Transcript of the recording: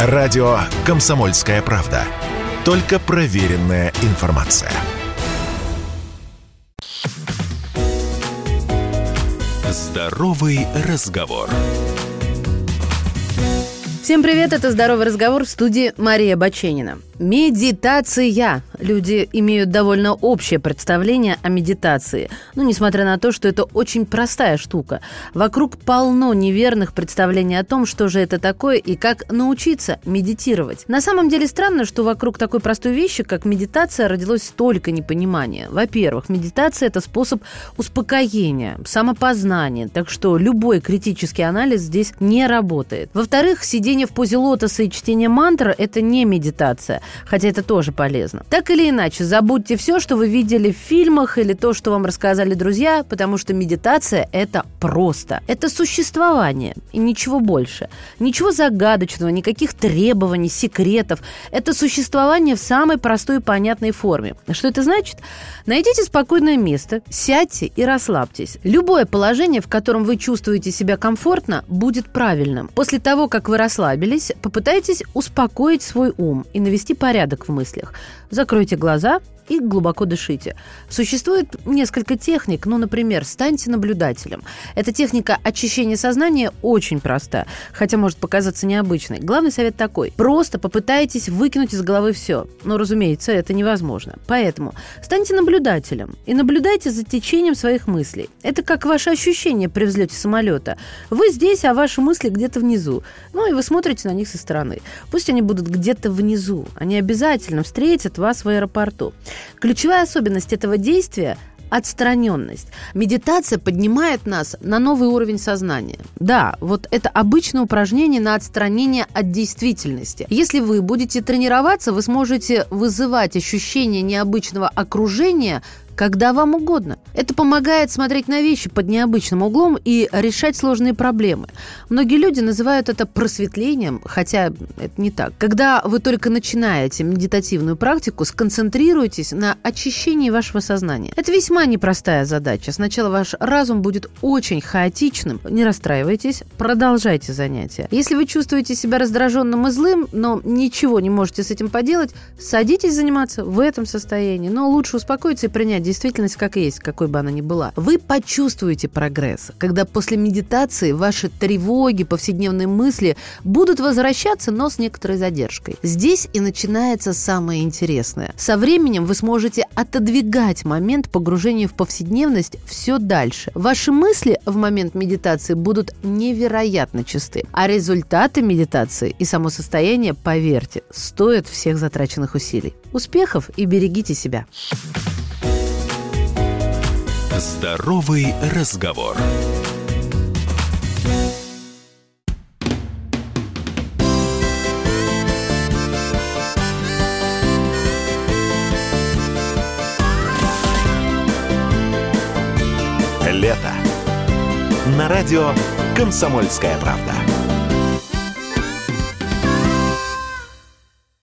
Радио «Комсомольская правда». Только проверенная информация. Здоровый разговор. Всем привет, это «Здоровый разговор» в студии Мария Баченина. Медитация. Люди имеют довольно общее представление о медитации. Ну, несмотря на то, что это очень простая штука. Вокруг полно неверных представлений о том, что же это такое и как научиться медитировать. На самом деле странно, что вокруг такой простой вещи, как медитация, родилось столько непонимания. Во-первых, медитация – это способ успокоения, самопознания, так что любой критический анализ здесь не работает. Во-вторых, сидение в позе лотоса и чтение мантры – это не медитация хотя это тоже полезно. Так или иначе, забудьте все, что вы видели в фильмах или то, что вам рассказали друзья, потому что медитация – это просто. Это существование и ничего больше. Ничего загадочного, никаких требований, секретов. Это существование в самой простой и понятной форме. Что это значит? Найдите спокойное место, сядьте и расслабьтесь. Любое положение, в котором вы чувствуете себя комфортно, будет правильным. После того, как вы расслабились, попытайтесь успокоить свой ум и навести порядок в мыслях. Закройте глаза и глубоко дышите. Существует несколько техник, ну, например, станьте наблюдателем. Эта техника очищения сознания очень проста, хотя может показаться необычной. Главный совет такой. Просто попытайтесь выкинуть из головы все. Но, разумеется, это невозможно. Поэтому станьте наблюдателем и наблюдайте за течением своих мыслей. Это как ваши ощущения при взлете самолета. Вы здесь, а ваши мысли где-то внизу. Ну и вы смотрите на них со стороны. Пусть они будут где-то внизу. Они обязательно встретят вас в аэропорту. Ключевая особенность этого действия отстраненность. Медитация поднимает нас на новый уровень сознания. Да, вот это обычное упражнение на отстранение от действительности. Если вы будете тренироваться, вы сможете вызывать ощущение необычного окружения когда вам угодно. Это помогает смотреть на вещи под необычным углом и решать сложные проблемы. Многие люди называют это просветлением, хотя это не так. Когда вы только начинаете медитативную практику, сконцентрируйтесь на очищении вашего сознания. Это весьма непростая задача. Сначала ваш разум будет очень хаотичным. Не расстраивайтесь, продолжайте занятия. Если вы чувствуете себя раздраженным и злым, но ничего не можете с этим поделать, садитесь заниматься в этом состоянии. Но лучше успокоиться и принять действительность как есть, какой бы она ни была. Вы почувствуете прогресс, когда после медитации ваши тревоги, повседневные мысли будут возвращаться, но с некоторой задержкой. Здесь и начинается самое интересное. Со временем вы сможете отодвигать момент погружения в повседневность все дальше. Ваши мысли в момент медитации будут невероятно чисты, а результаты медитации и само состояние, поверьте, стоят всех затраченных усилий. Успехов и берегите себя. Здоровый разговор. Лето. На радио «Комсомольская правда».